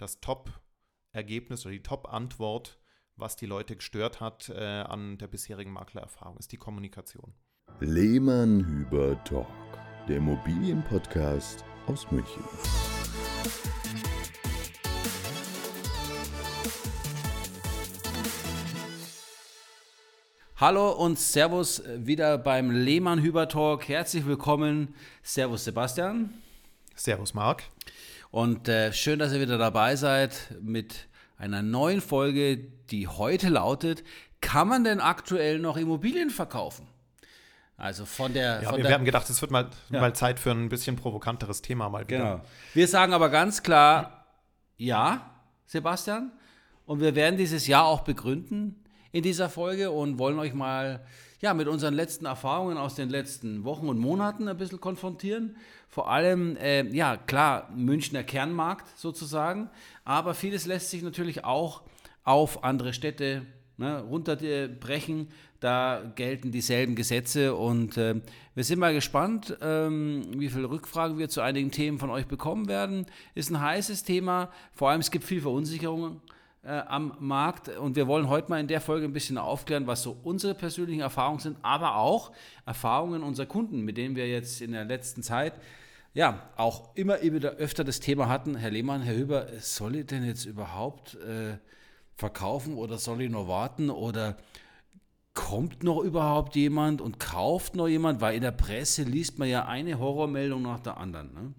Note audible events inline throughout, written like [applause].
das Top-Ergebnis oder die Top-Antwort, was die Leute gestört hat äh, an der bisherigen Maklererfahrung, ist die Kommunikation. Lehmann Hüber Talk, der Immobilienpodcast aus München. Hallo und Servus wieder beim Lehmann Hüber Talk. Herzlich willkommen. Servus Sebastian. Servus Marc. Und äh, schön, dass ihr wieder dabei seid mit einer neuen Folge, die heute lautet: Kann man denn aktuell noch Immobilien verkaufen? Also von der. Ja, von wir der, haben gedacht, es wird mal, ja. mal Zeit für ein bisschen provokanteres Thema mal wieder. Genau. Wir sagen aber ganz klar ja, Sebastian. Und wir werden dieses Ja auch begründen in dieser Folge und wollen euch mal ja, mit unseren letzten Erfahrungen aus den letzten Wochen und Monaten ein bisschen konfrontieren. Vor allem, äh, ja, klar, Münchner Kernmarkt sozusagen, aber vieles lässt sich natürlich auch auf andere Städte ne, runterbrechen. Da gelten dieselben Gesetze und äh, wir sind mal gespannt, ähm, wie viele Rückfragen wir zu einigen Themen von euch bekommen werden. Ist ein heißes Thema, vor allem es gibt viel Verunsicherung äh, am Markt. Und wir wollen heute mal in der Folge ein bisschen aufklären, was so unsere persönlichen Erfahrungen sind, aber auch Erfahrungen unserer Kunden, mit denen wir jetzt in der letzten Zeit ja auch immer wieder öfter das Thema hatten. Herr Lehmann, Herr Hüber, soll ich denn jetzt überhaupt äh, verkaufen oder soll ich noch warten oder kommt noch überhaupt jemand und kauft noch jemand? Weil in der Presse liest man ja eine Horrormeldung nach der anderen. Ne?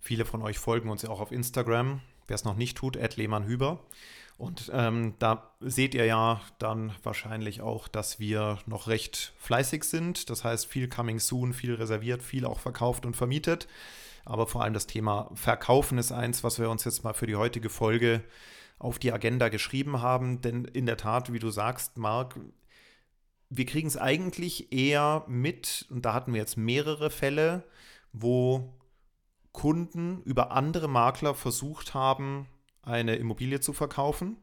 Viele von euch folgen uns ja auch auf Instagram. Wer es noch nicht tut, Ed Lehmann Hüber. Und ähm, da seht ihr ja dann wahrscheinlich auch, dass wir noch recht fleißig sind. Das heißt, viel coming soon, viel reserviert, viel auch verkauft und vermietet. Aber vor allem das Thema Verkaufen ist eins, was wir uns jetzt mal für die heutige Folge auf die Agenda geschrieben haben. Denn in der Tat, wie du sagst, Marc, wir kriegen es eigentlich eher mit, und da hatten wir jetzt mehrere Fälle, wo Kunden über andere Makler versucht haben, eine Immobilie zu verkaufen,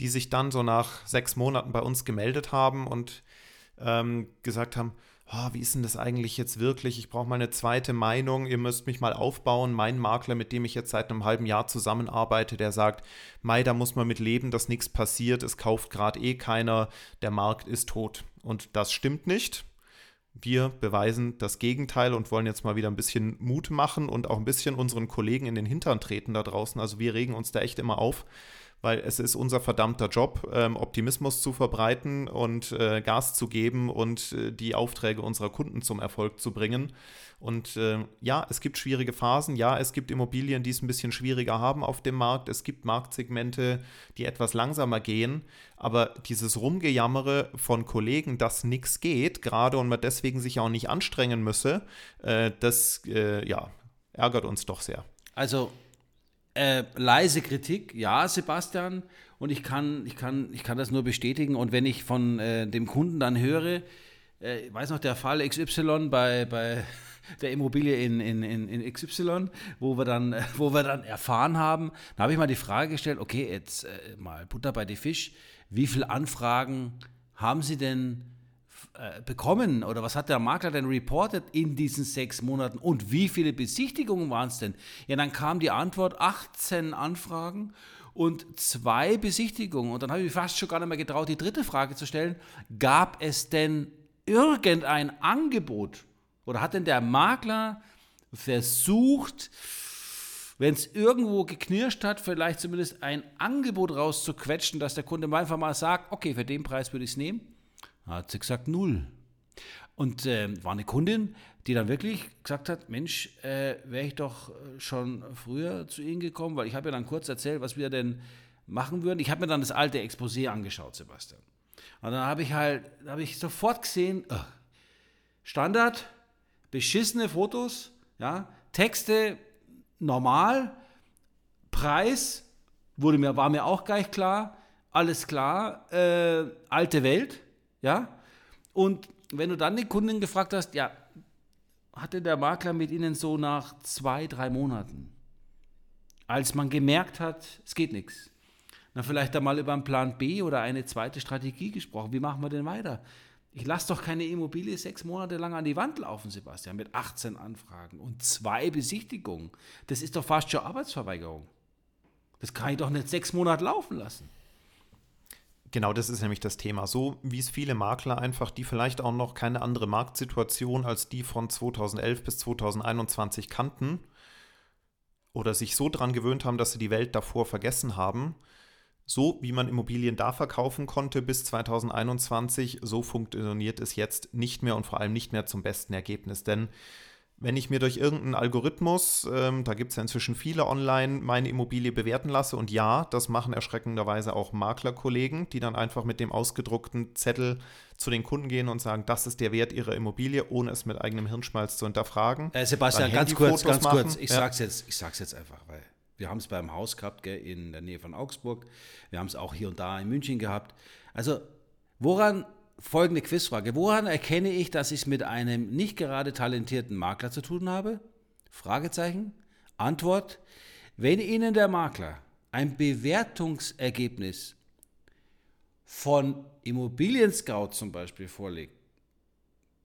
die sich dann so nach sechs Monaten bei uns gemeldet haben und ähm, gesagt haben, oh, wie ist denn das eigentlich jetzt wirklich? Ich brauche mal eine zweite Meinung, ihr müsst mich mal aufbauen. Mein Makler, mit dem ich jetzt seit einem halben Jahr zusammenarbeite, der sagt, Mai, da muss man mit leben, dass nichts passiert, es kauft gerade eh keiner, der Markt ist tot. Und das stimmt nicht. Wir beweisen das Gegenteil und wollen jetzt mal wieder ein bisschen Mut machen und auch ein bisschen unseren Kollegen in den Hintern treten da draußen. Also wir regen uns da echt immer auf, weil es ist unser verdammter Job, ähm, Optimismus zu verbreiten und äh, Gas zu geben und äh, die Aufträge unserer Kunden zum Erfolg zu bringen. Und äh, ja, es gibt schwierige Phasen, ja, es gibt Immobilien, die es ein bisschen schwieriger haben auf dem Markt, es gibt Marktsegmente, die etwas langsamer gehen, aber dieses Rumgejammere von Kollegen, dass nichts geht, gerade und man deswegen sich auch nicht anstrengen müsse, äh, das äh, ja, ärgert uns doch sehr. Also äh, leise Kritik, ja, Sebastian, und ich kann, ich, kann, ich kann das nur bestätigen. Und wenn ich von äh, dem Kunden dann höre, äh, ich weiß noch, der Fall XY bei, bei [laughs] der Immobilie in, in, in, XY, wo wir, dann, wo wir dann erfahren haben, da habe ich mal die Frage gestellt, okay, jetzt äh, mal Butter bei die Fisch, wie viele Anfragen haben Sie denn äh, bekommen oder was hat der Makler denn reported in diesen sechs Monaten und wie viele Besichtigungen waren es denn? Ja, dann kam die Antwort 18 Anfragen und zwei Besichtigungen. Und dann habe ich fast schon gar nicht mehr getraut, die dritte Frage zu stellen. Gab es denn irgendein Angebot oder hat denn der Makler versucht, wenn es irgendwo geknirscht hat, vielleicht zumindest ein Angebot rauszuquetschen, dass der Kunde einfach mal sagt, okay, für den Preis würde ich es nehmen? Hat sie gesagt, null. Und äh, war eine Kundin, die dann wirklich gesagt hat, Mensch, äh, wäre ich doch äh, schon früher zu Ihnen gekommen, weil ich habe ja dann kurz erzählt, was wir denn machen würden. Ich habe mir dann das alte Exposé angeschaut, Sebastian. Und dann habe ich halt, habe ich sofort gesehen, oh, Standard, beschissene Fotos, ja, Texte normal, Preis wurde mir, war mir auch gleich klar, alles klar, äh, alte Welt, ja? Und wenn du dann die Kundin gefragt hast, ja, hatte der Makler mit ihnen so nach zwei, drei Monaten, als man gemerkt hat, es geht nichts, na vielleicht einmal über einen Plan B oder eine zweite Strategie gesprochen. Wie machen wir denn weiter? Ich lasse doch keine Immobilie sechs Monate lang an die Wand laufen, Sebastian, mit 18 Anfragen und zwei Besichtigungen. Das ist doch fast schon Arbeitsverweigerung. Das kann ich doch nicht sechs Monate laufen lassen. Genau, das ist nämlich das Thema. So wie es viele Makler einfach, die vielleicht auch noch keine andere Marktsituation als die von 2011 bis 2021 kannten oder sich so dran gewöhnt haben, dass sie die Welt davor vergessen haben, so wie man Immobilien da verkaufen konnte bis 2021, so funktioniert es jetzt nicht mehr und vor allem nicht mehr zum besten Ergebnis. Denn wenn ich mir durch irgendeinen Algorithmus, ähm, da gibt es ja inzwischen viele online, meine Immobilie bewerten lasse, und ja, das machen erschreckenderweise auch Maklerkollegen, die dann einfach mit dem ausgedruckten Zettel zu den Kunden gehen und sagen, das ist der Wert ihrer Immobilie, ohne es mit eigenem Hirnschmalz zu hinterfragen. Äh, Sebastian, ganz kurz, ganz machen. kurz, ich ja. sag's jetzt, ich sag's jetzt einfach, weil wir haben es beim Haus gehabt, gell, in der Nähe von Augsburg, wir haben es auch hier und da in München gehabt. Also, woran folgende Quizfrage. Woran erkenne ich, dass ich mit einem nicht gerade talentierten Makler zu tun habe? Fragezeichen. Antwort. Wenn Ihnen der Makler ein Bewertungsergebnis von Immobilien Scout zum Beispiel vorlegt,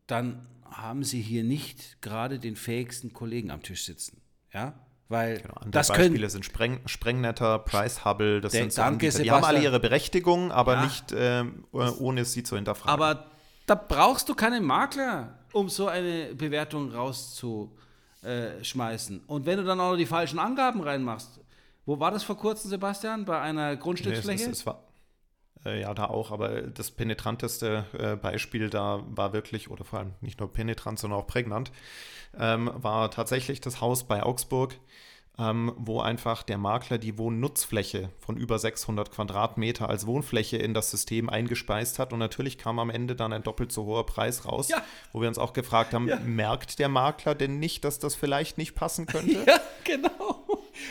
dann haben Sie hier nicht gerade den fähigsten Kollegen am Tisch sitzen. Ja? Weil genau, das Beispiele können, sind Spreng, Sprengnetter, Price Hubble, das sind so danke, Die haben alle ihre Berechtigung, aber ja. nicht äh, ohne sie zu hinterfragen. Aber da brauchst du keinen Makler, um so eine Bewertung rauszuschmeißen. Und wenn du dann auch noch die falschen Angaben reinmachst, wo war das vor kurzem, Sebastian? Bei einer Grundstücksfläche? Nee, es, es, war, äh, ja, da auch, aber das penetranteste äh, Beispiel da war wirklich, oder vor allem nicht nur penetrant, sondern auch prägnant, ähm, war tatsächlich das Haus bei Augsburg, ähm, wo einfach der Makler die Wohnnutzfläche von über 600 Quadratmeter als Wohnfläche in das System eingespeist hat. Und natürlich kam am Ende dann ein doppelt so hoher Preis raus, ja. wo wir uns auch gefragt haben, ja. merkt der Makler denn nicht, dass das vielleicht nicht passen könnte? [laughs] Ja, genau.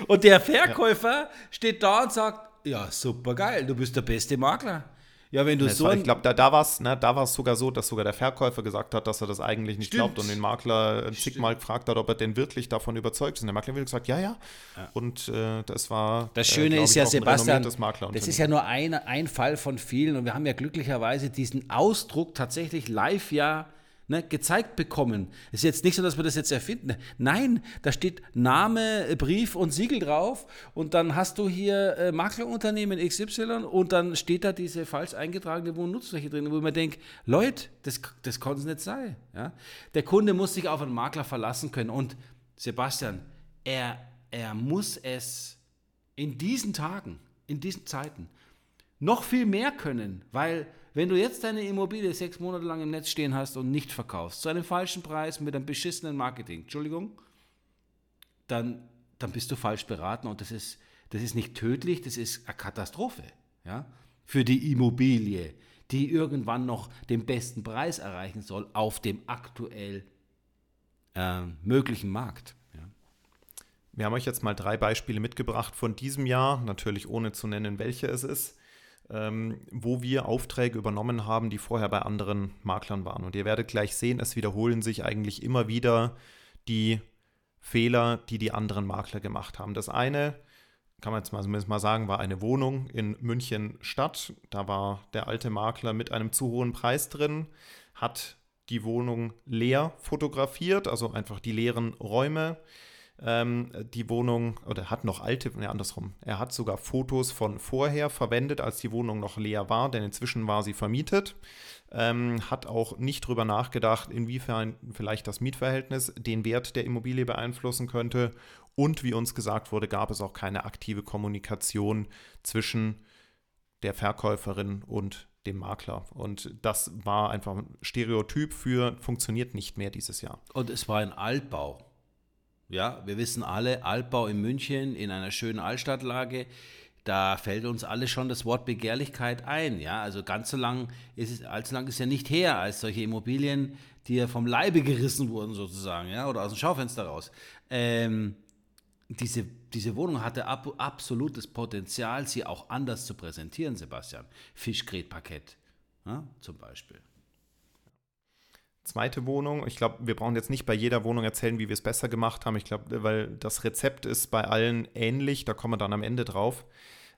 Und der Verkäufer ja. steht da und sagt, ja, super geil, du bist der beste Makler. Ja, wenn du so. War, ich glaube, da, da war es ne, sogar so, dass sogar der Verkäufer gesagt hat, dass er das eigentlich nicht Stimmt. glaubt und den Makler zigmal gefragt hat, ob er denn wirklich davon überzeugt ist. Und der Makler hat gesagt, ja, ja. ja. Und äh, das war. Das äh, Schöne äh, ist ja, Sebastian, das ist ja nur ein, ein Fall von vielen und wir haben ja glücklicherweise diesen Ausdruck tatsächlich live ja ne, gezeigt bekommen. Es ist jetzt nicht so, dass wir das jetzt erfinden. Nein, da steht Name, Brief und Siegel drauf und dann hast du hier äh, Maklerunternehmen XY und dann steht da diese falsch eingetragene Wohnnutzfläche drin, wo mir denke, Leute, das, das kann es nicht sein. Ja? Der Kunde muss sich auf einen Makler verlassen können und Sebastian, er, er muss es in diesen Tagen, in diesen Zeiten noch viel mehr können, weil wenn du jetzt deine Immobilie sechs Monate lang im Netz stehen hast und nicht verkaufst, zu einem falschen Preis mit einem beschissenen Marketing, Entschuldigung, dann, dann bist du falsch beraten und das ist, das ist nicht tödlich, das ist eine Katastrophe ja, für die Immobilie, die irgendwann noch den besten Preis erreichen soll auf dem aktuell äh, möglichen Markt. Wir haben euch jetzt mal drei Beispiele mitgebracht von diesem Jahr, natürlich ohne zu nennen, welche es ist ähm, wo wir Aufträge übernommen haben, die vorher bei anderen Maklern waren. Und ihr werdet gleich sehen, es wiederholen sich eigentlich immer wieder die Fehler, die die anderen Makler gemacht haben. Das eine, kann man jetzt mal, zumindest mal sagen, war eine Wohnung in München Stadt. Da war der alte Makler mit einem zu hohen Preis drin, hat die Wohnung leer fotografiert, also einfach die leeren Räume ähm, die Wohnung, oder hat noch alte, ne, andersrum. Er hat sogar Fotos von vorher verwendet, als die Wohnung noch leer war, denn inzwischen war sie vermietet. Ähm, hat auch nicht drüber nachgedacht, inwiefern vielleicht das Mietverhältnis den Wert der Immobilie beeinflussen könnte. Und wie uns gesagt wurde, gab es auch keine aktive Kommunikation zwischen der Verkäuferin und dem Makler. Und das war einfach ein Stereotyp für funktioniert nicht mehr dieses Jahr. Und es war ein Altbau. Ja, wir wissen alle, Altbau in München in einer schönen Altstadtlage, da fällt uns alle schon das Wort Begehrlichkeit ein. Ja, also ganz so lang ist es, allzu lang ist ja nicht her, als solche Immobilien, die ja vom Leibe gerissen wurden sozusagen, ja, oder aus dem Schaufenster raus. Ähm, diese, diese Wohnung hatte ab, absolutes Potenzial, sie auch anders zu präsentieren, Sebastian. Fischgrätparkett ja, zum Beispiel. Zweite Wohnung, ich glaube, wir brauchen jetzt nicht bei jeder Wohnung erzählen, wie wir es besser gemacht haben. Ich glaube, weil das Rezept ist bei allen ähnlich, da kommen wir dann am Ende drauf.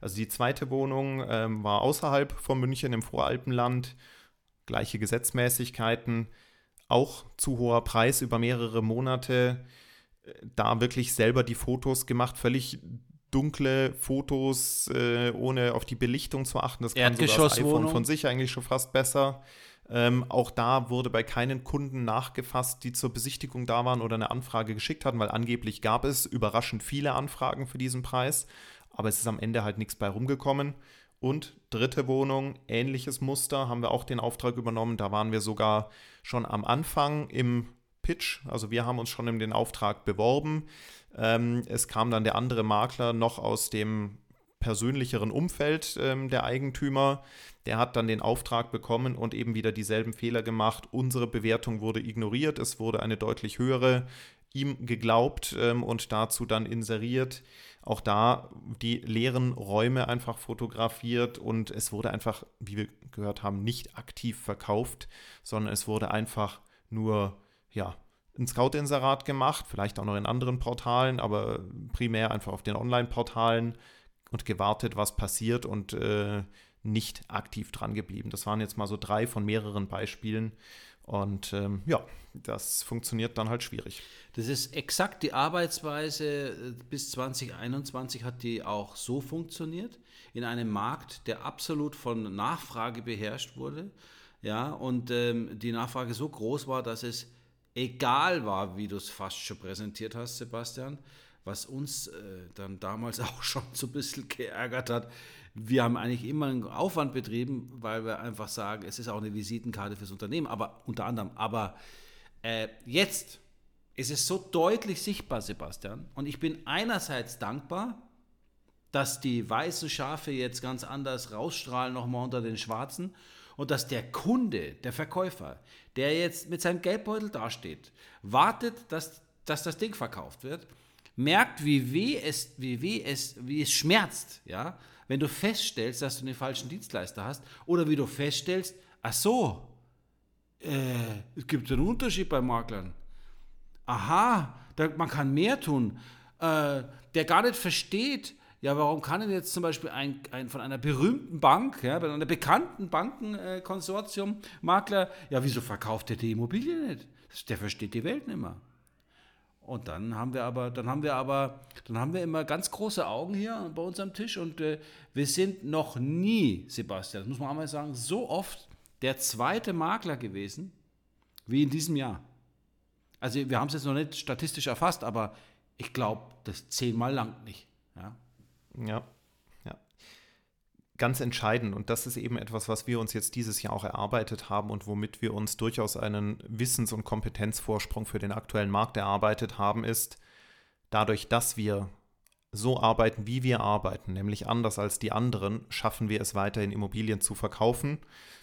Also die zweite Wohnung ähm, war außerhalb von München im Voralpenland, gleiche Gesetzmäßigkeiten, auch zu hoher Preis über mehrere Monate. Da wirklich selber die Fotos gemacht, völlig dunkle Fotos, äh, ohne auf die Belichtung zu achten. Das kann sogar das iPhone von sich eigentlich schon fast besser. Ähm, auch da wurde bei keinen Kunden nachgefasst, die zur Besichtigung da waren oder eine Anfrage geschickt hatten, weil angeblich gab es überraschend viele Anfragen für diesen Preis, aber es ist am Ende halt nichts bei rumgekommen. Und dritte Wohnung, ähnliches Muster, haben wir auch den Auftrag übernommen. Da waren wir sogar schon am Anfang im Pitch. Also wir haben uns schon in den Auftrag beworben. Ähm, es kam dann der andere Makler noch aus dem persönlicheren Umfeld ähm, der Eigentümer. Der hat dann den Auftrag bekommen und eben wieder dieselben Fehler gemacht. Unsere Bewertung wurde ignoriert. Es wurde eine deutlich höhere ihm geglaubt ähm, und dazu dann inseriert. Auch da die leeren Räume einfach fotografiert und es wurde einfach, wie wir gehört haben, nicht aktiv verkauft, sondern es wurde einfach nur ja, ein Scout-Inserat gemacht, vielleicht auch noch in anderen Portalen, aber primär einfach auf den Online-Portalen und gewartet, was passiert und äh, nicht aktiv dran geblieben. Das waren jetzt mal so drei von mehreren Beispielen. Und ähm, ja, das funktioniert dann halt schwierig. Das ist exakt die Arbeitsweise. Bis 2021 hat die auch so funktioniert. In einem Markt, der absolut von Nachfrage beherrscht wurde. Ja, und ähm, die Nachfrage so groß war, dass es egal war, wie du es fast schon präsentiert hast, Sebastian, was uns äh, dann damals [laughs] auch schon so ein bisschen geärgert hat. Wir haben eigentlich immer einen Aufwand betrieben, weil wir einfach sagen, es ist auch eine Visitenkarte fürs Unternehmen, aber unter anderem. Aber äh, jetzt ist es so deutlich sichtbar, Sebastian, und ich bin einerseits dankbar, dass die weißen Schafe jetzt ganz anders rausstrahlen, nochmal unter den schwarzen und dass der Kunde, der Verkäufer, der jetzt mit seinem Geldbeutel dasteht, wartet, dass, dass das Ding verkauft wird, merkt, wie weh es, wie weh es, wie es schmerzt, ja, wenn du feststellst, dass du den falschen Dienstleister hast oder wie du feststellst, ach so, äh, es gibt einen Unterschied bei Maklern. Aha, da, man kann mehr tun. Äh, der gar nicht versteht, ja, warum kann denn jetzt zum Beispiel ein, ein von einer berühmten Bank, ja, bei einer bekannten Bankenkonsortium, äh, Makler, ja, wieso verkauft der die Immobilie nicht? Der versteht die Welt nicht mehr. Und dann haben wir aber, dann haben wir aber, dann haben wir immer ganz große Augen hier bei uns am Tisch und äh, wir sind noch nie, Sebastian, das muss man einmal sagen, so oft der zweite Makler gewesen wie in diesem Jahr. Also wir haben es jetzt noch nicht statistisch erfasst, aber ich glaube, das zehnmal lang nicht. Ja, ja. Ganz entscheidend. Und das ist eben etwas, was wir uns jetzt dieses Jahr auch erarbeitet haben und womit wir uns durchaus einen Wissens- und Kompetenzvorsprung für den aktuellen Markt erarbeitet haben, ist dadurch, dass wir so arbeiten, wie wir arbeiten, nämlich anders als die anderen, schaffen wir es weiterhin Immobilien zu verkaufen.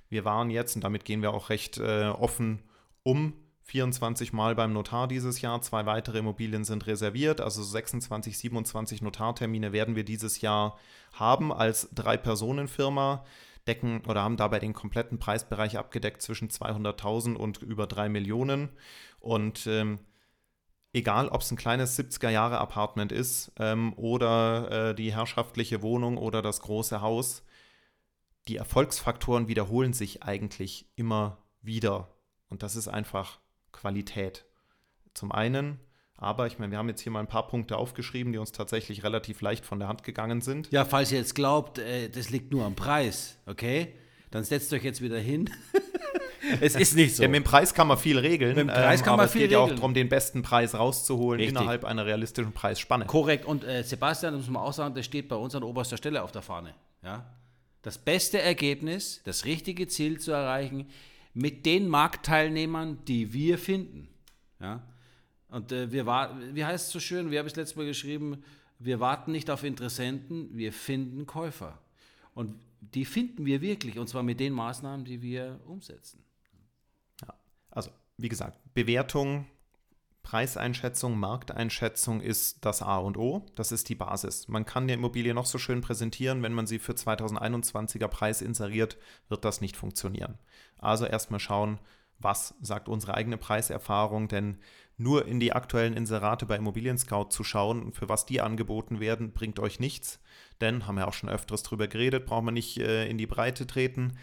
Wir waren jetzt, und damit gehen wir auch recht äh, offen um, 24 Mal beim Notar dieses Jahr. Zwei weitere Immobilien sind reserviert. Also 26, 27 Notartermine werden wir dieses Jahr haben als Drei-Personen-Firma. Decken oder haben dabei den kompletten Preisbereich abgedeckt zwischen 200.000 und über 3 Millionen. Und ähm, egal, ob es ein kleines 70er-Jahre-Apartment ist ähm, oder äh, die herrschaftliche Wohnung oder das große Haus, die Erfolgsfaktoren wiederholen sich eigentlich immer wieder. Und das ist einfach Qualität. Zum einen, aber ich meine, wir haben jetzt hier mal ein paar Punkte aufgeschrieben, die uns tatsächlich relativ leicht von der Hand gegangen sind. Ja, falls ihr jetzt glaubt, äh, das liegt nur am Preis, okay? Dann setzt euch jetzt wieder hin. [laughs] es ist nicht so. Ja, mit dem Preis kann man viel regeln. Mit dem Preis ähm, kann man viel regeln. Es geht ja auch darum, den besten Preis rauszuholen Richtig. innerhalb einer realistischen Preisspanne. Korrekt. Und äh, Sebastian, das muss man auch sagen, das steht bei uns an oberster Stelle auf der Fahne. Ja? Das beste Ergebnis, das richtige Ziel zu erreichen, mit den Marktteilnehmern, die wir finden. Ja? Und äh, wir warten, wie heißt es so schön, wie habe ich es letztes Mal geschrieben, wir warten nicht auf Interessenten, wir finden Käufer. Und die finden wir wirklich, und zwar mit den Maßnahmen, die wir umsetzen. Ja, also wie gesagt, Bewertung Preiseinschätzung, Markteinschätzung ist das A und O. Das ist die Basis. Man kann die Immobilie noch so schön präsentieren, wenn man sie für 2021er Preis inseriert, wird das nicht funktionieren. Also erstmal schauen, was sagt unsere eigene Preiserfahrung, denn nur in die aktuellen Inserate bei Immobilien Scout zu schauen, für was die angeboten werden, bringt euch nichts. Denn, haben wir auch schon öfters drüber geredet, braucht man nicht äh, in die Breite treten.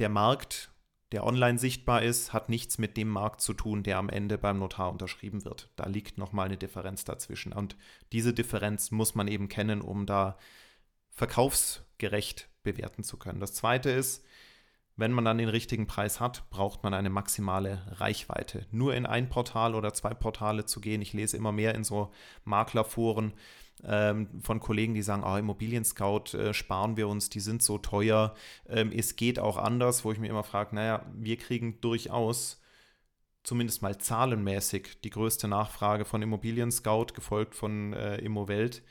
Der Markt der online sichtbar ist, hat nichts mit dem Markt zu tun, der am Ende beim Notar unterschrieben wird. Da liegt nochmal eine Differenz dazwischen. Und diese Differenz muss man eben kennen, um da verkaufsgerecht bewerten zu können. Das Zweite ist, wenn man dann den richtigen Preis hat, braucht man eine maximale Reichweite. Nur in ein Portal oder zwei Portale zu gehen. Ich lese immer mehr in so Maklerforen von Kollegen, die sagen, oh, Immobilien Scout äh, sparen wir uns, die sind so teuer. Ähm, es geht auch anders, wo ich mir immer frage, naja, wir kriegen durchaus zumindest mal zahlenmäßig die größte Nachfrage von Immobilien Scout, gefolgt von äh, Immowelt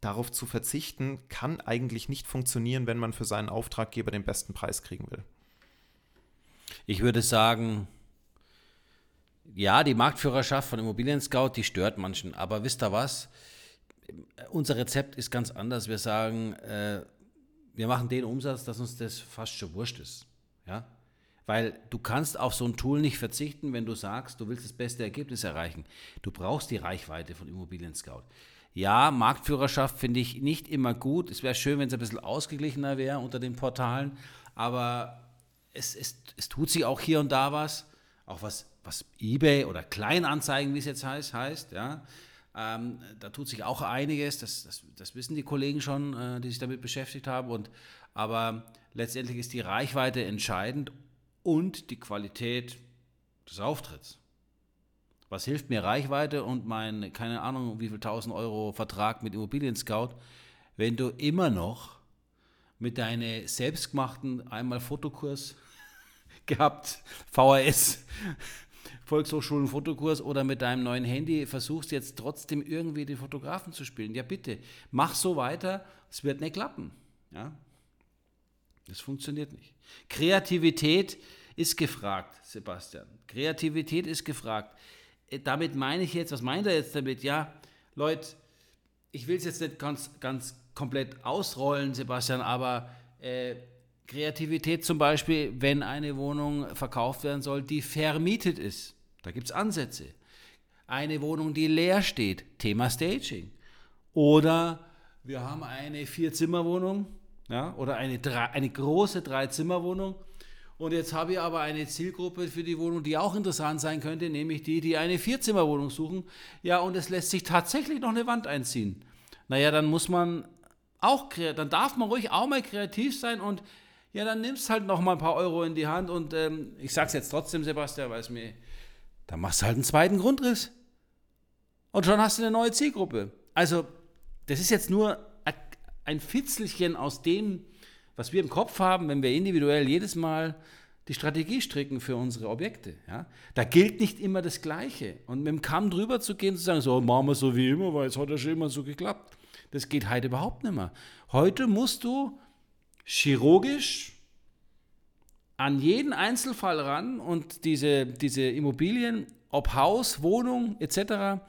darauf zu verzichten, kann eigentlich nicht funktionieren, wenn man für seinen Auftraggeber den besten Preis kriegen will. Ich würde sagen, ja, die Marktführerschaft von Immobilien Scout, die stört manchen. Aber wisst ihr was? Unser Rezept ist ganz anders. Wir sagen, äh, wir machen den Umsatz, dass uns das fast schon wurscht ist. Ja? Weil du kannst auf so ein Tool nicht verzichten, wenn du sagst, du willst das beste Ergebnis erreichen. Du brauchst die Reichweite von Immobilien Scout. Ja, Marktführerschaft finde ich nicht immer gut. Es wäre schön, wenn es ein bisschen ausgeglichener wäre unter den Portalen, aber es, es, es tut sich auch hier und da was, auch was, was eBay oder Kleinanzeigen, wie es jetzt heißt, heißt, ja. Ähm, da tut sich auch einiges, das, das, das wissen die Kollegen schon, äh, die sich damit beschäftigt haben. Und, aber letztendlich ist die Reichweite entscheidend und die Qualität des Auftritts. Was hilft mir Reichweite und mein, keine Ahnung, wie viel 1000 Euro Vertrag mit Immobilien Scout, wenn du immer noch mit deinem selbstgemachten einmal Fotokurs [laughs] gehabt, VHS, Volkshochschulen Fotokurs oder mit deinem neuen Handy versuchst jetzt trotzdem irgendwie den Fotografen zu spielen. Ja, bitte, mach so weiter, es wird nicht klappen. Ja? Das funktioniert nicht. Kreativität ist gefragt, Sebastian. Kreativität ist gefragt. Äh, damit meine ich jetzt, was meint er jetzt damit? Ja, Leute, ich will es jetzt nicht ganz, ganz komplett ausrollen, Sebastian, aber äh, Kreativität zum Beispiel, wenn eine Wohnung verkauft werden soll, die vermietet ist. Da gibt es Ansätze. Eine Wohnung, die leer steht, Thema Staging. Oder wir haben eine Vier-Zimmer-Wohnung ja, oder eine, eine große Drei-Zimmer-Wohnung und jetzt habe ich aber eine Zielgruppe für die Wohnung, die auch interessant sein könnte, nämlich die, die eine Vierzimmerwohnung suchen. Ja, und es lässt sich tatsächlich noch eine Wand einziehen. Naja, dann muss man auch, dann darf man ruhig auch mal kreativ sein und ja, dann nimmst halt noch mal ein paar Euro in die Hand und ähm, ich sag's jetzt trotzdem, Sebastian, weil es mir, dann machst du halt einen zweiten Grundriss. Und schon hast du eine neue Zielgruppe. Also, das ist jetzt nur ein Fitzelchen aus dem, was wir im Kopf haben, wenn wir individuell jedes Mal die Strategie stricken für unsere Objekte. Ja? Da gilt nicht immer das Gleiche. Und mit dem Kamm drüber zu gehen, zu sagen, so machen wir so wie immer, weil es hat ja schon immer so geklappt, das geht heute überhaupt nicht mehr. Heute musst du chirurgisch an jeden Einzelfall ran und diese, diese Immobilien, ob Haus, Wohnung etc.,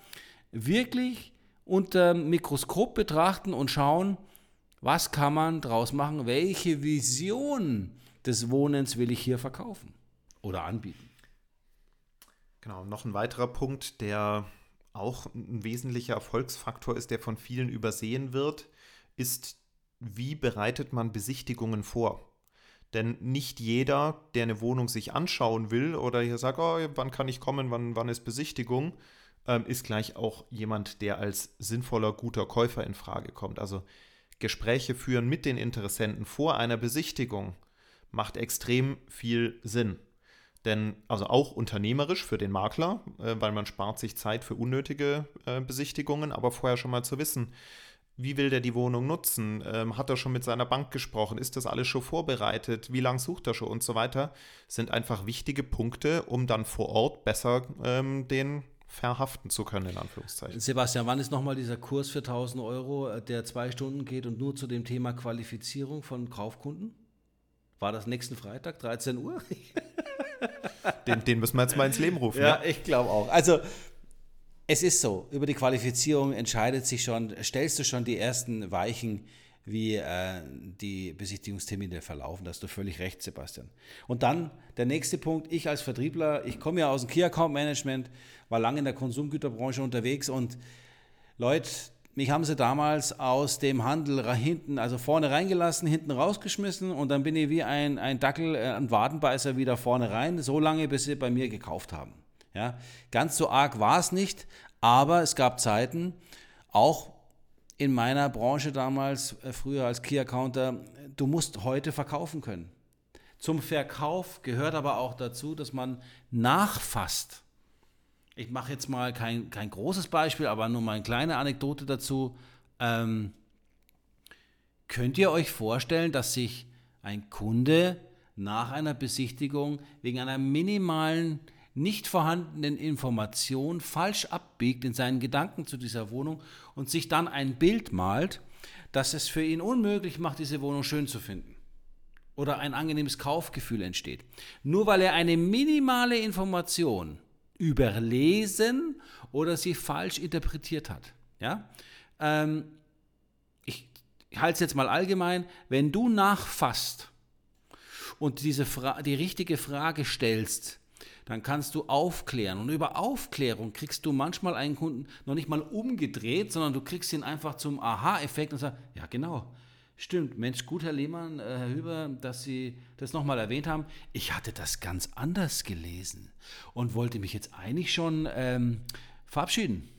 wirklich unter Mikroskop betrachten und schauen, was kann man daraus machen? Welche Vision des Wohnens will ich hier verkaufen oder anbieten? Genau, noch ein weiterer Punkt, der auch ein wesentlicher Erfolgsfaktor ist, der von vielen übersehen wird, ist, wie bereitet man Besichtigungen vor? Denn nicht jeder, der eine Wohnung sich anschauen will oder hier sagt, oh, wann kann ich kommen, wann, wann ist Besichtigung, ähm, ist gleich auch jemand, der als sinnvoller, guter Käufer in Frage kommt. Also Gespräche führen mit den Interessenten vor einer Besichtigung macht extrem viel Sinn. Denn also auch unternehmerisch für den Makler, äh, weil man spart sich Zeit für unnötige äh, Besichtigungen, aber vorher schon mal zu wissen, wie will der die Wohnung nutzen? Ähm, hat er schon mit seiner Bank gesprochen? Ist das alles schon vorbereitet? Wie lange sucht er schon und so weiter? Sind einfach wichtige Punkte, um dann vor Ort besser ähm, den verhaften zu können, in Anführungszeichen. Sebastian, wann ist nochmal dieser Kurs für 1000 Euro, äh, der zwei Stunden geht und nur zu dem Thema Qualifizierung von Kaufkunden? War das nächsten Freitag, 13 Uhr? den, den müssen wir jetzt mal ins Leben rufen. Ja, ja? ich glaube auch. Also, es ist so, über die Qualifizierung entscheidet sich schon, stellst du schon die ersten Weichen wie äh, die Besichtigungstermine verlaufen. Da hast du völlig recht, Sebastian. Und dann der nächste Punkt, ich als Vertriebler, ich komme ja aus dem Key Account Management, war lange in der Konsumgüterbranche unterwegs und Leute, mich haben sie damals aus dem Handel hinten, also vorne reingelassen, hinten rausgeschmissen und dann bin ich wie ein, ein Dackel, äh, ein Wadenbeißer wieder vorne rein, so lange, bis sie bei mir gekauft haben. Ja, ganz so arg war es nicht, aber es gab Zeiten, auch in meiner Branche damals, äh, früher als Key Accounter, du musst heute verkaufen können. Zum Verkauf gehört aber auch dazu, dass man nachfasst. Ich mache jetzt mal kein, kein großes Beispiel, aber nur mal eine kleine Anekdote dazu. Ähm, könnt ihr euch vorstellen, dass sich ein Kunde nach einer Besichtigung wegen einer minimalen nicht vorhandenen Information falsch abbiegt in seinen Gedanken zu dieser Wohnung und sich dann ein Bild malt, das es für ihn unmöglich macht, diese Wohnung schön zu finden. Oder ein angenehmes Kaufgefühl entsteht. Nur weil er eine minimale Information überlesen oder sie falsch interpretiert hat. Ja? Ähm, ich halte es jetzt mal allgemein, wenn du nachfasst und diese Fra die richtige Frage stellst, dann kannst du aufklären. Und über Aufklärung kriegst du manchmal einen Kunden noch nicht mal umgedreht, sondern du kriegst ihn einfach zum Aha-Effekt und sagst, ja genau, stimmt, Mensch, gut, Herr Lehmann, äh, Herr Hüber, dass Sie das nochmal erwähnt haben. Ich hatte das ganz anders gelesen und wollte mich jetzt eigentlich schon ähm, verabschieden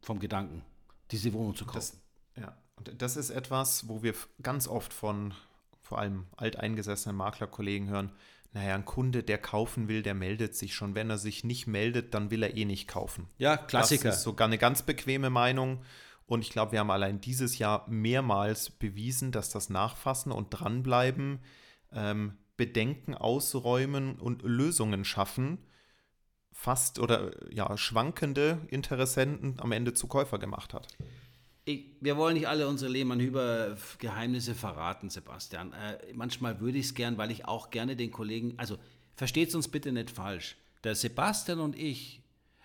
vom Gedanken, diese Wohnung zu kaufen. Das, ja, und das ist etwas, wo wir ganz oft von vor allem alteingesessenen Maklerkollegen hören, naja, ein Kunde, der kaufen will, der meldet sich schon. Wenn er sich nicht meldet, dann will er eh nicht kaufen. Ja, Klassiker. Das ist sogar eine ganz bequeme Meinung. Und ich glaube, wir haben allein dieses Jahr mehrmals bewiesen, dass das Nachfassen und Dranbleiben, ähm, Bedenken ausräumen und Lösungen schaffen, fast oder ja, schwankende Interessenten am Ende zu Käufer gemacht hat ich, wir wollen nicht alle unsere Lehmann-Hüber-Geheimnisse verraten, Sebastian. Äh, manchmal würde ich es gern, weil ich auch gerne den Kollegen, also versteht uns bitte nicht falsch. Der Sebastian und ich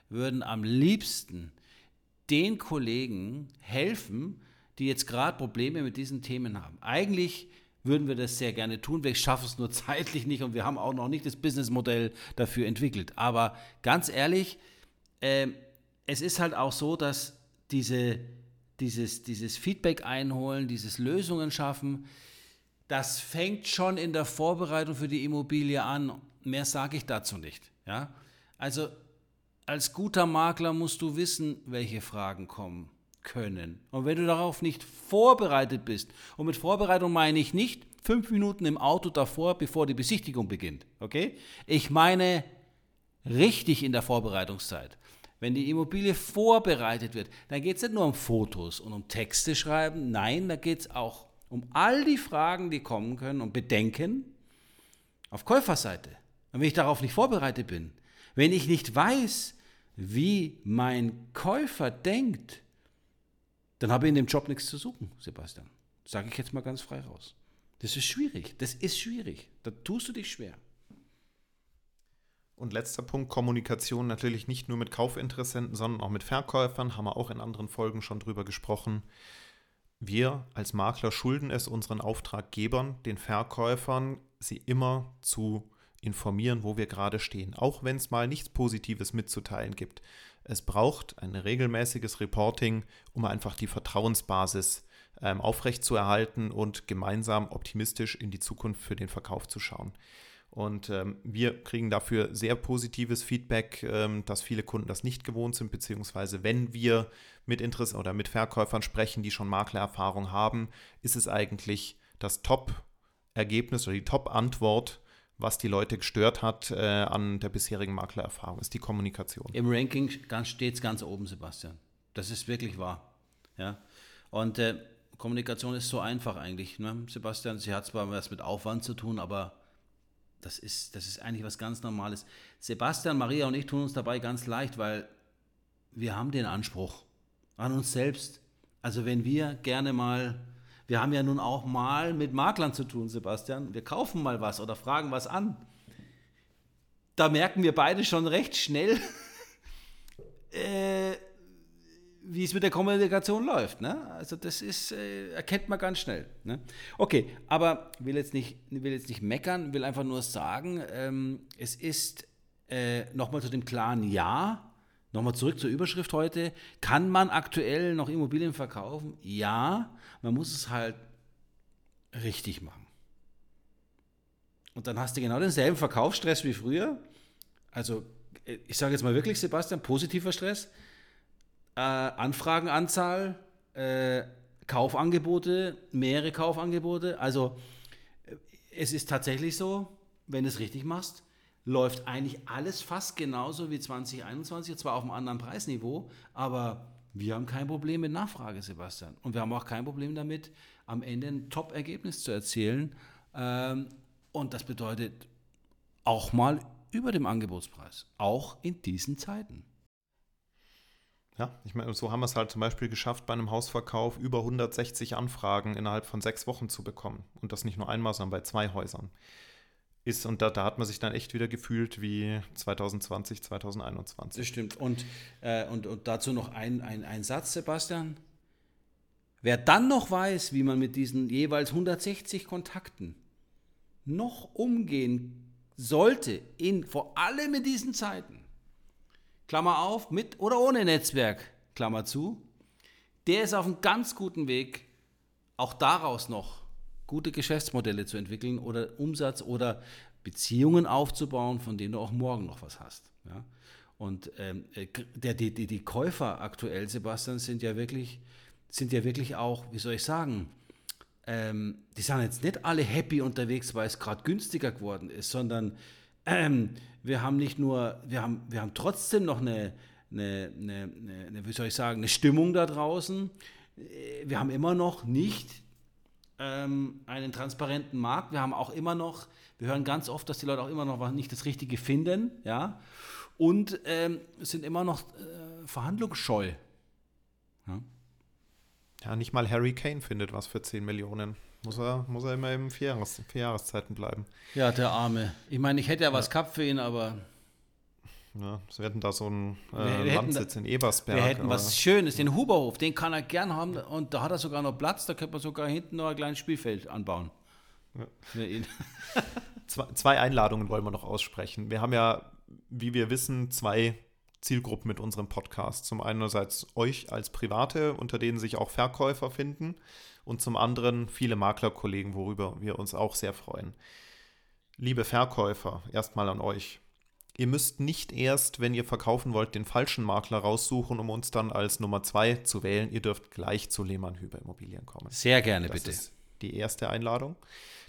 würden am liebsten den Kollegen helfen, die jetzt gerade Probleme mit diesen Themen haben. Eigentlich würden wir das sehr gerne tun. Wir schaffen es nur [laughs] zeitlich nicht und wir haben auch noch nicht das Businessmodell dafür entwickelt. Aber ganz ehrlich, äh, es ist halt auch so, dass diese dieses, dieses Feedback einholen, dieses Lösungen schaffen, das fängt schon in der Vorbereitung für die Immobilie an. Mehr sage ich dazu nicht. Ja? Also als guter Makler musst du wissen, welche Fragen kommen können. Und wenn du darauf nicht vorbereitet bist, und mit Vorbereitung meine ich nicht fünf Minuten im Auto davor, bevor die Besichtigung beginnt, okay? Ich meine richtig in der Vorbereitungszeit. Wenn die Immobilie vorbereitet wird, dann geht es nicht nur um Fotos und um Texte schreiben, nein, da geht es auch um all die Fragen, die kommen können und Bedenken auf Käuferseite. Und wenn ich darauf nicht vorbereitet bin, wenn ich nicht weiß, wie mein Käufer denkt, dann habe ich in dem Job nichts zu suchen, Sebastian. Sage ich jetzt mal ganz frei raus. Das ist schwierig. Das ist schwierig. Da tust du dich schwer. Und letzter Punkt, Kommunikation natürlich nicht nur mit Kaufinteressenten, sondern auch mit Verkäufern, haben wir auch in anderen Folgen schon drüber gesprochen. Wir als Makler schulden es unseren Auftraggebern, den Verkäufern, sie immer zu informieren, wo wir gerade stehen, auch wenn es mal nichts Positives mitzuteilen gibt. Es braucht ein regelmäßiges Reporting, um einfach die Vertrauensbasis ähm, aufrechtzuerhalten und gemeinsam optimistisch in die Zukunft für den Verkauf zu schauen. Und ähm, wir kriegen dafür sehr positives Feedback, ähm, dass viele Kunden das nicht gewohnt sind, beziehungsweise wenn wir mit Interesse oder mit Verkäufern sprechen, die schon Maklererfahrung haben, ist es eigentlich das Top-Ergebnis oder die Top-Antwort, was die Leute gestört hat äh, an der bisherigen Maklererfahrung, ist die Kommunikation. Im Ranking steht es ganz oben, Sebastian. Das ist wirklich wahr. Ja? Und äh, Kommunikation ist so einfach eigentlich. Ne? Sebastian, sie hat zwar was mit Aufwand zu tun, aber das ist, das ist eigentlich was ganz Normales. Sebastian, Maria und ich tun uns dabei ganz leicht, weil wir haben den Anspruch an uns selbst. Also wenn wir gerne mal, wir haben ja nun auch mal mit Maklern zu tun, Sebastian, wir kaufen mal was oder fragen was an. Da merken wir beide schon recht schnell, [laughs] äh, wie es mit der Kommunikation läuft. Ne? Also das ist, äh, erkennt man ganz schnell. Ne? Okay, aber will jetzt nicht, will jetzt nicht meckern, will einfach nur sagen, ähm, es ist äh, nochmal zu dem klaren Ja, Nochmal zurück zur Überschrift heute. Kann man aktuell noch Immobilien verkaufen? Ja, man muss es halt richtig machen. Und dann hast du genau denselben Verkaufsstress wie früher. Also, ich sage jetzt mal wirklich, Sebastian, positiver Stress. Äh, Anfragenanzahl, äh, Kaufangebote, mehrere Kaufangebote. Also, es ist tatsächlich so, wenn du es richtig machst, läuft eigentlich alles fast genauso wie 2021, zwar auf einem anderen Preisniveau, aber wir haben kein Problem mit Nachfrage, Sebastian. Und wir haben auch kein Problem damit, am Ende ein Top-Ergebnis zu erzielen. Ähm, und das bedeutet auch mal über dem Angebotspreis, auch in diesen Zeiten. Ja, ich meine, so haben wir es halt zum Beispiel geschafft, bei einem Hausverkauf über 160 Anfragen innerhalb von sechs Wochen zu bekommen. Und das nicht nur einmal, sondern bei zwei Häusern. Ist, und da, da hat man sich dann echt wieder gefühlt wie 2020, 2021. Das stimmt. Und, äh, und, und dazu noch ein, ein, ein Satz, Sebastian. Wer dann noch weiß, wie man mit diesen jeweils 160 Kontakten noch umgehen sollte, in, vor allem in diesen Zeiten, Klammer auf, mit oder ohne Netzwerk, Klammer zu, der ist auf einem ganz guten Weg, auch daraus noch gute Geschäftsmodelle zu entwickeln oder Umsatz oder Beziehungen aufzubauen, von denen du auch morgen noch was hast. Ja? Und ähm, äh, der, die, die, die Käufer aktuell, Sebastian, sind ja wirklich, sind ja wirklich auch, wie soll ich sagen, ähm, die sind jetzt nicht alle happy unterwegs, weil es gerade günstiger geworden ist, sondern ähm, wir haben nicht nur, wir haben, wir haben trotzdem noch eine, eine, eine, eine, wie soll ich sagen, eine Stimmung da draußen. Äh, wir haben immer noch nicht ähm, einen transparenten Markt. Wir haben auch immer noch, wir hören ganz oft, dass die Leute auch immer noch nicht das Richtige finden, ja, und ähm, sind immer noch äh, verhandlungsscheu. Ja. ja. nicht mal Harry Kane findet was für 10 Millionen. Muss er, muss er immer im Vierjahres, Vierjahreszeiten bleiben. Ja, der Arme. Ich meine, ich hätte ja was gehabt für ihn, aber. Ja, wir hätten da so einen äh, Landsitz in Ebersberg. Wir hätten was Schönes, den Huberhof, den kann er gern haben und da hat er sogar noch Platz, da könnte man sogar hinten noch ein kleines Spielfeld anbauen. Ja. [laughs] zwei, zwei Einladungen wollen wir noch aussprechen. Wir haben ja, wie wir wissen, zwei Zielgruppen mit unserem Podcast. Zum einen einerseits euch als Private, unter denen sich auch Verkäufer finden und zum anderen viele Maklerkollegen, worüber wir uns auch sehr freuen. Liebe Verkäufer, erstmal an euch. Ihr müsst nicht erst, wenn ihr verkaufen wollt, den falschen Makler raussuchen, um uns dann als Nummer zwei zu wählen. Ihr dürft gleich zu Lehmann Hüber Immobilien kommen. Sehr gerne, das bitte. Ist die erste Einladung.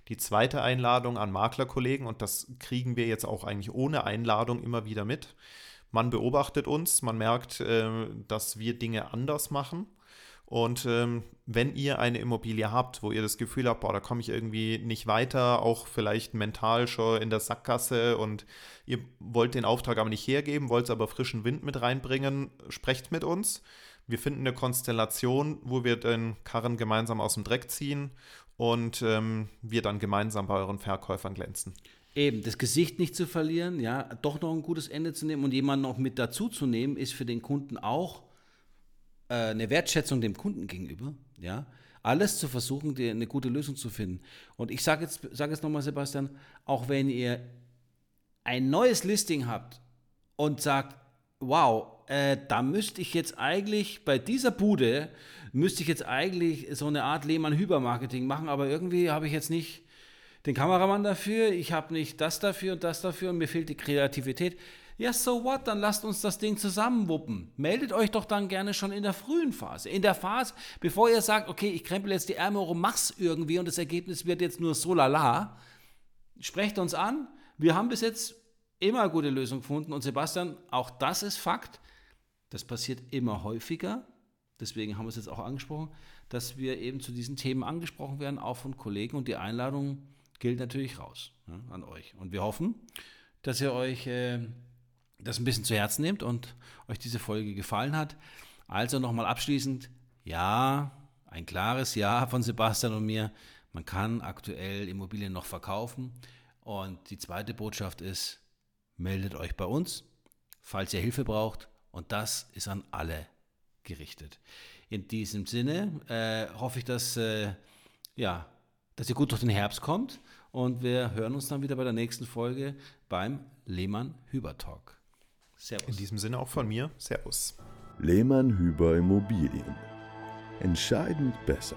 Die zweite Einladung an Maklerkollegen, und das kriegen wir jetzt auch eigentlich ohne Einladung immer wieder mit. Man beobachtet uns, man merkt, äh, dass wir Dinge anders machen und ähm, wenn ihr eine Immobilie habt, wo ihr das Gefühl habt, boah, da komme ich irgendwie nicht weiter, auch vielleicht mental schon in der Sackgasse und ihr wollt den Auftrag aber nicht hergeben, wollt aber frischen Wind mit reinbringen, sprecht mit uns. Wir finden eine Konstellation, wo wir den Karren gemeinsam aus dem Dreck ziehen und ähm, wir dann gemeinsam bei euren Verkäufern glänzen. Eben, das Gesicht nicht zu verlieren, ja, doch noch ein gutes Ende zu nehmen und jemanden noch mit dazu zu nehmen, ist für den Kunden auch äh, eine Wertschätzung dem Kunden gegenüber, ja, alles zu versuchen, dir eine gute Lösung zu finden. Und ich sage jetzt, sag jetzt nochmal, Sebastian, auch wenn ihr ein neues Listing habt und sagt, wow, äh, da müsste ich jetzt eigentlich bei dieser Bude, müsste ich jetzt eigentlich so eine Art Lehmann-Hüber-Marketing machen, aber irgendwie habe ich jetzt nicht den Kameramann dafür, ich habe nicht das dafür und das dafür und mir fehlt die Kreativität. Ja, so what? Dann lasst uns das Ding zusammenwuppen. Meldet euch doch dann gerne schon in der frühen Phase. In der Phase, bevor ihr sagt, okay, ich krempel jetzt die Ärmel rum, mach's irgendwie und das Ergebnis wird jetzt nur so lala. Sprecht uns an. Wir haben bis jetzt immer gute Lösung gefunden. Und Sebastian, auch das ist Fakt. Das passiert immer häufiger. Deswegen haben wir es jetzt auch angesprochen, dass wir eben zu diesen Themen angesprochen werden, auch von Kollegen. Und die Einladung gilt natürlich raus ja, an euch. Und wir hoffen, dass ihr euch äh, das ein bisschen zu Herzen nehmt und euch diese Folge gefallen hat. Also nochmal abschließend, ja, ein klares Ja von Sebastian und mir. Man kann aktuell Immobilien noch verkaufen. Und die zweite Botschaft ist, meldet euch bei uns, falls ihr Hilfe braucht. Und das ist an alle gerichtet. In diesem Sinne äh, hoffe ich, dass, äh, ja, dass ihr gut durch den Herbst kommt. Und wir hören uns dann wieder bei der nächsten Folge beim Lehmann Hüber Talk. Servus. In diesem Sinne auch von mir. Servus. Lehmann Hüber Immobilien. Entscheidend besser.